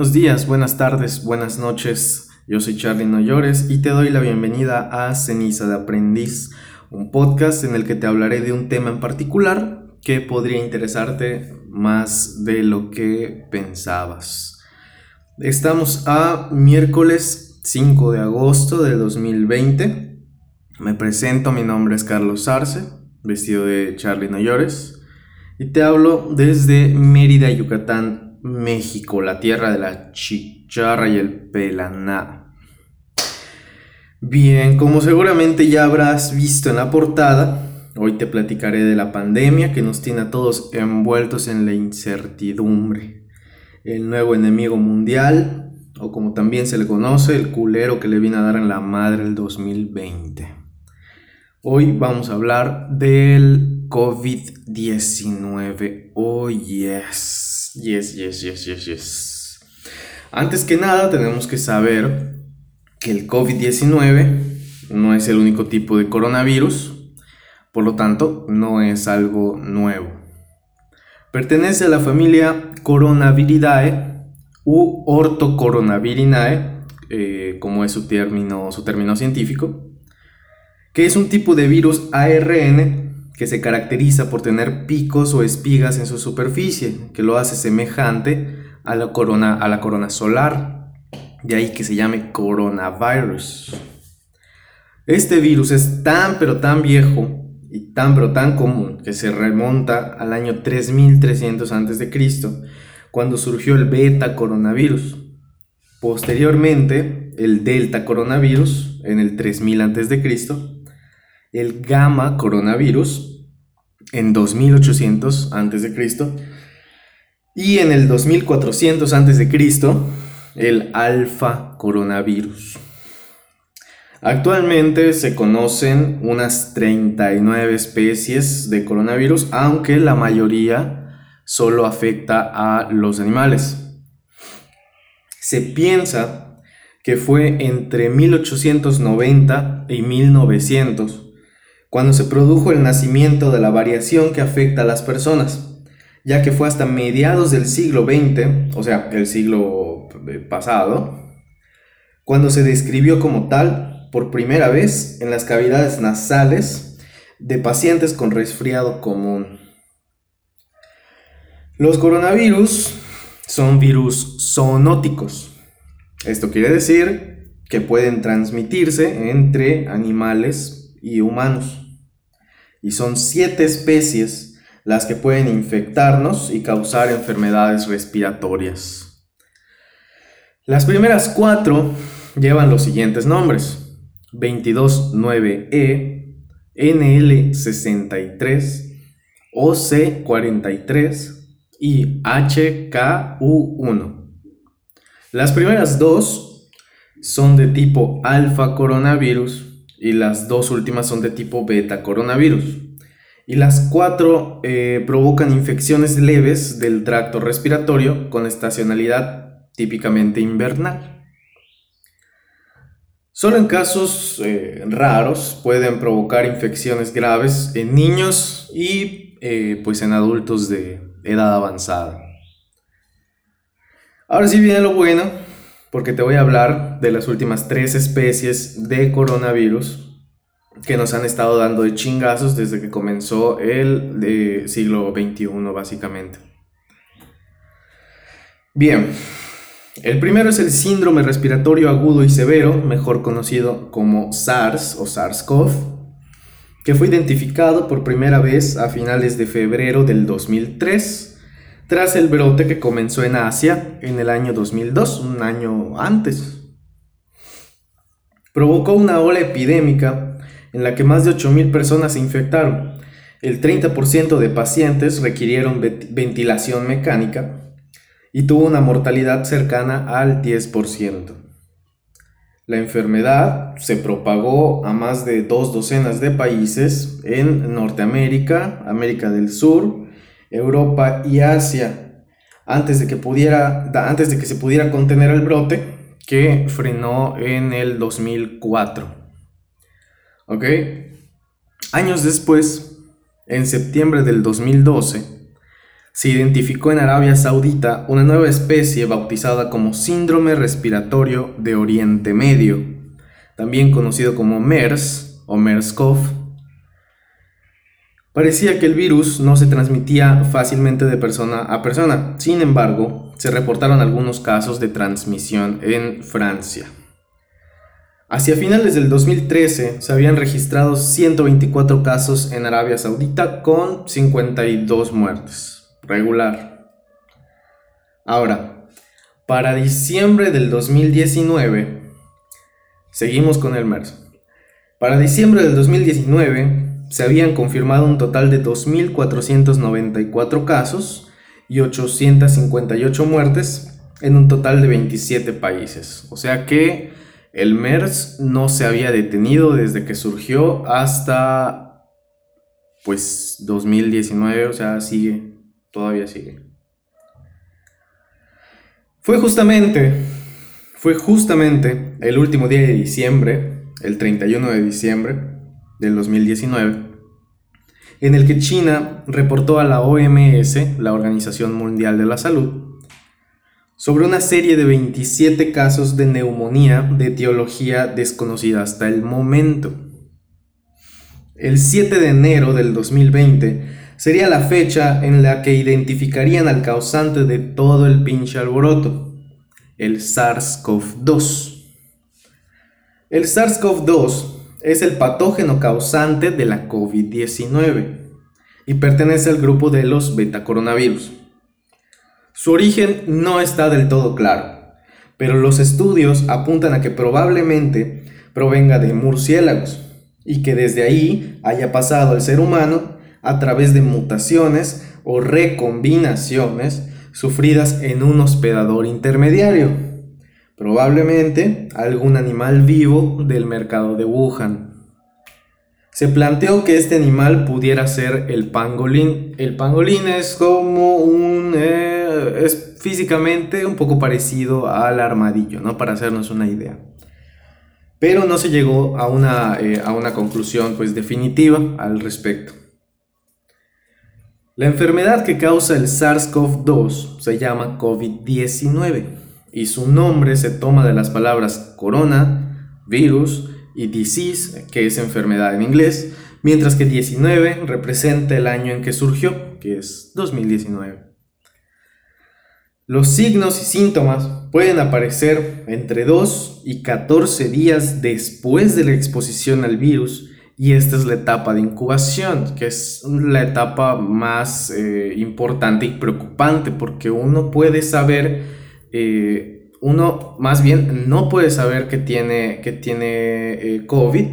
Buenos días, buenas tardes, buenas noches. Yo soy Charlie Noyores y te doy la bienvenida a Ceniza de Aprendiz, un podcast en el que te hablaré de un tema en particular que podría interesarte más de lo que pensabas. Estamos a miércoles 5 de agosto de 2020. Me presento, mi nombre es Carlos Arce, vestido de Charlie Noyores, y te hablo desde Mérida, Yucatán, México, la tierra de la chicharra y el pelaná. Bien, como seguramente ya habrás visto en la portada, hoy te platicaré de la pandemia que nos tiene a todos envueltos en la incertidumbre. El nuevo enemigo mundial, o como también se le conoce, el culero que le viene a dar en la madre el 2020. Hoy vamos a hablar del COVID-19. Oh, yes. Yes, yes, yes, yes, yes. Antes que nada, tenemos que saber que el COVID-19 no es el único tipo de coronavirus, por lo tanto, no es algo nuevo. Pertenece a la familia Coronaviridae u Ortocoronavirinae, eh, como es su término, su término científico, que es un tipo de virus ARN que se caracteriza por tener picos o espigas en su superficie, que lo hace semejante a la corona, a la corona solar, de ahí que se llame coronavirus. Este virus es tan pero tan viejo y tan pero tan común que se remonta al año 3300 a.C., cuando surgió el beta coronavirus. Posteriormente, el delta coronavirus en el 3000 a.C., el gamma coronavirus en 2800 a.C. y en el 2400 a.C. el alfa coronavirus. Actualmente se conocen unas 39 especies de coronavirus, aunque la mayoría solo afecta a los animales. Se piensa que fue entre 1890 y 1900 cuando se produjo el nacimiento de la variación que afecta a las personas, ya que fue hasta mediados del siglo XX, o sea, el siglo pasado, cuando se describió como tal por primera vez en las cavidades nasales de pacientes con resfriado común. Los coronavirus son virus zoonóticos. Esto quiere decir que pueden transmitirse entre animales y humanos y son siete especies las que pueden infectarnos y causar enfermedades respiratorias. Las primeras cuatro llevan los siguientes nombres: 229E, NL63, OC43 y HKU1. Las primeras dos son de tipo alfa coronavirus y las dos últimas son de tipo beta coronavirus. Y las cuatro eh, provocan infecciones leves del tracto respiratorio con estacionalidad típicamente invernal. Solo en casos eh, raros pueden provocar infecciones graves en niños y eh, pues en adultos de edad avanzada. Ahora sí viene lo bueno, porque te voy a hablar de las últimas tres especies de coronavirus que nos han estado dando de chingazos desde que comenzó el de siglo XXI, básicamente. Bien, el primero es el síndrome respiratorio agudo y severo, mejor conocido como SARS o SARS-CoV, que fue identificado por primera vez a finales de febrero del 2003 tras el brote que comenzó en Asia en el año 2002, un año antes. Provocó una ola epidémica en la que más de 8.000 personas se infectaron. El 30% de pacientes requirieron ventilación mecánica y tuvo una mortalidad cercana al 10%. La enfermedad se propagó a más de dos docenas de países en Norteamérica, América del Sur, Europa y Asia antes de que, pudiera, antes de que se pudiera contener el brote que frenó en el 2004. ¿Ok? Años después, en septiembre del 2012, se identificó en Arabia Saudita una nueva especie bautizada como síndrome respiratorio de Oriente Medio, también conocido como MERS o MERS-CoV. Parecía que el virus no se transmitía fácilmente de persona a persona, sin embargo, se reportaron algunos casos de transmisión en Francia. Hacia finales del 2013 se habían registrado 124 casos en Arabia Saudita con 52 muertes regular. Ahora, para diciembre del 2019, seguimos con el MERS. Para diciembre del 2019 se habían confirmado un total de 2.494 casos y 858 muertes en un total de 27 países. O sea que el MERS no se había detenido desde que surgió hasta pues 2019, o sea, sigue todavía sigue. Fue justamente, fue justamente el último día de diciembre, el 31 de diciembre del 2019, en el que China reportó a la OMS, la Organización Mundial de la Salud, sobre una serie de 27 casos de neumonía de etiología desconocida hasta el momento. El 7 de enero del 2020, sería la fecha en la que identificarían al causante de todo el pinche alboroto, el SARS-CoV-2. El SARS-CoV-2 es el patógeno causante de la COVID-19 y pertenece al grupo de los betacoronavirus. Su origen no está del todo claro, pero los estudios apuntan a que probablemente provenga de murciélagos y que desde ahí haya pasado al ser humano a través de mutaciones o recombinaciones sufridas en un hospedador intermediario, probablemente algún animal vivo del mercado de Wuhan. Se planteó que este animal pudiera ser el pangolín. El pangolín es como un... Eh, es físicamente un poco parecido al armadillo, ¿no? Para hacernos una idea. Pero no se llegó a una, eh, a una conclusión pues definitiva al respecto. La enfermedad que causa el SARS-CoV-2 se llama COVID-19 y su nombre se toma de las palabras corona, virus y disease, que es enfermedad en inglés, mientras que 19 representa el año en que surgió, que es 2019. Los signos y síntomas pueden aparecer entre 2 y 14 días después de la exposición al virus y esta es la etapa de incubación, que es la etapa más eh, importante y preocupante, porque uno puede saber, eh, uno más bien no puede saber que tiene, que tiene eh, COVID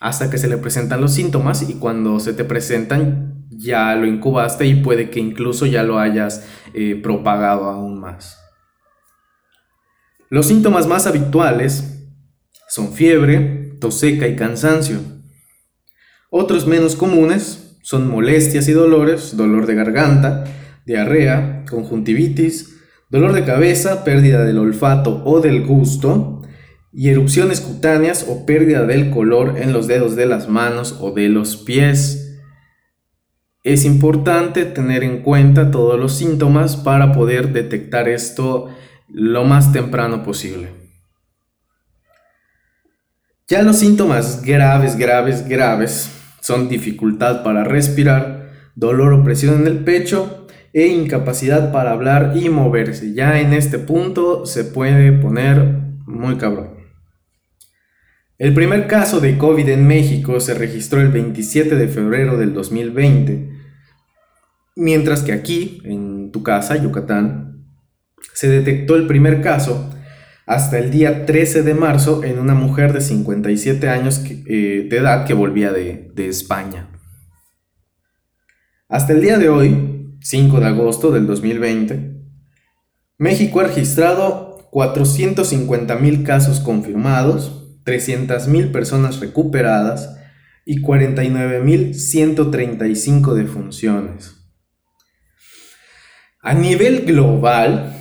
hasta que se le presentan los síntomas y cuando se te presentan ya lo incubaste y puede que incluso ya lo hayas propagado aún más. Los síntomas más habituales son fiebre, tos seca y cansancio. Otros menos comunes son molestias y dolores, dolor de garganta, diarrea, conjuntivitis, dolor de cabeza, pérdida del olfato o del gusto, y erupciones cutáneas o pérdida del color en los dedos de las manos o de los pies. Es importante tener en cuenta todos los síntomas para poder detectar esto lo más temprano posible. Ya los síntomas graves, graves, graves son dificultad para respirar, dolor o presión en el pecho e incapacidad para hablar y moverse. Ya en este punto se puede poner muy cabrón. El primer caso de COVID en México se registró el 27 de febrero del 2020, mientras que aquí, en tu casa, Yucatán, se detectó el primer caso hasta el día 13 de marzo en una mujer de 57 años eh, de edad que volvía de, de España. Hasta el día de hoy, 5 de agosto del 2020, México ha registrado 450.000 casos confirmados, 300.000 personas recuperadas y 49.135 defunciones. A nivel global,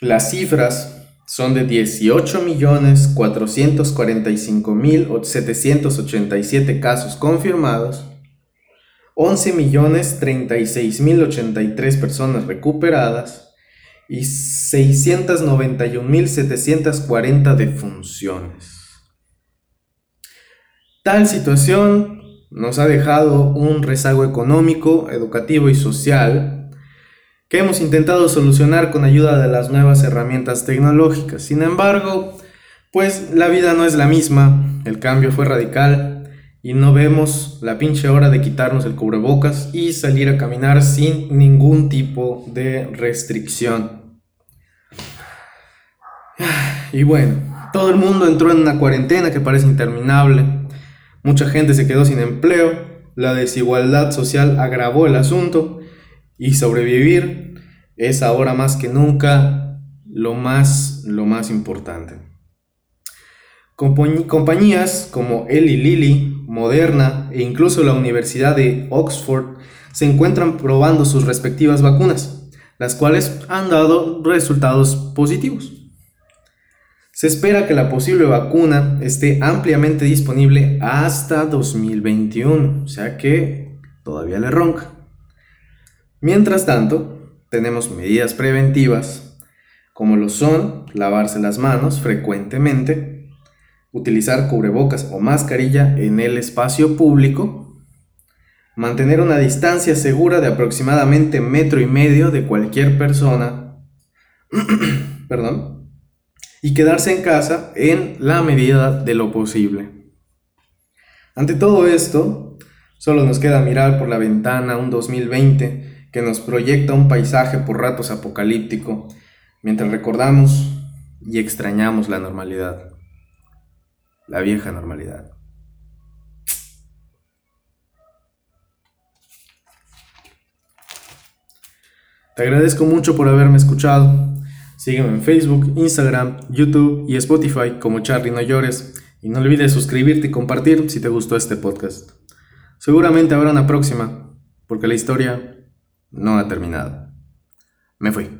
las cifras son de 18.445.787 casos confirmados, 11.036.083 personas recuperadas y 691.740 defunciones. Tal situación nos ha dejado un rezago económico, educativo y social que hemos intentado solucionar con ayuda de las nuevas herramientas tecnológicas. Sin embargo, pues la vida no es la misma, el cambio fue radical y no vemos la pinche hora de quitarnos el cubrebocas y salir a caminar sin ningún tipo de restricción. Y bueno, todo el mundo entró en una cuarentena que parece interminable. Mucha gente se quedó sin empleo, la desigualdad social agravó el asunto y sobrevivir es ahora más que nunca lo más, lo más importante. Compañías como Eli Lilly, Moderna e incluso la Universidad de Oxford se encuentran probando sus respectivas vacunas, las cuales han dado resultados positivos. Se espera que la posible vacuna esté ampliamente disponible hasta 2021, o sea que todavía le ronca. Mientras tanto, tenemos medidas preventivas como lo son lavarse las manos frecuentemente, utilizar cubrebocas o mascarilla en el espacio público, mantener una distancia segura de aproximadamente metro y medio de cualquier persona, perdón, y quedarse en casa en la medida de lo posible. Ante todo esto, solo nos queda mirar por la ventana un 2020 que nos proyecta un paisaje por ratos apocalíptico, mientras recordamos y extrañamos la normalidad, la vieja normalidad. Te agradezco mucho por haberme escuchado. Sígueme en Facebook, Instagram, YouTube y Spotify como Charlie No Llores. Y no olvides suscribirte y compartir si te gustó este podcast. Seguramente habrá una próxima, porque la historia no ha terminado. Me fui.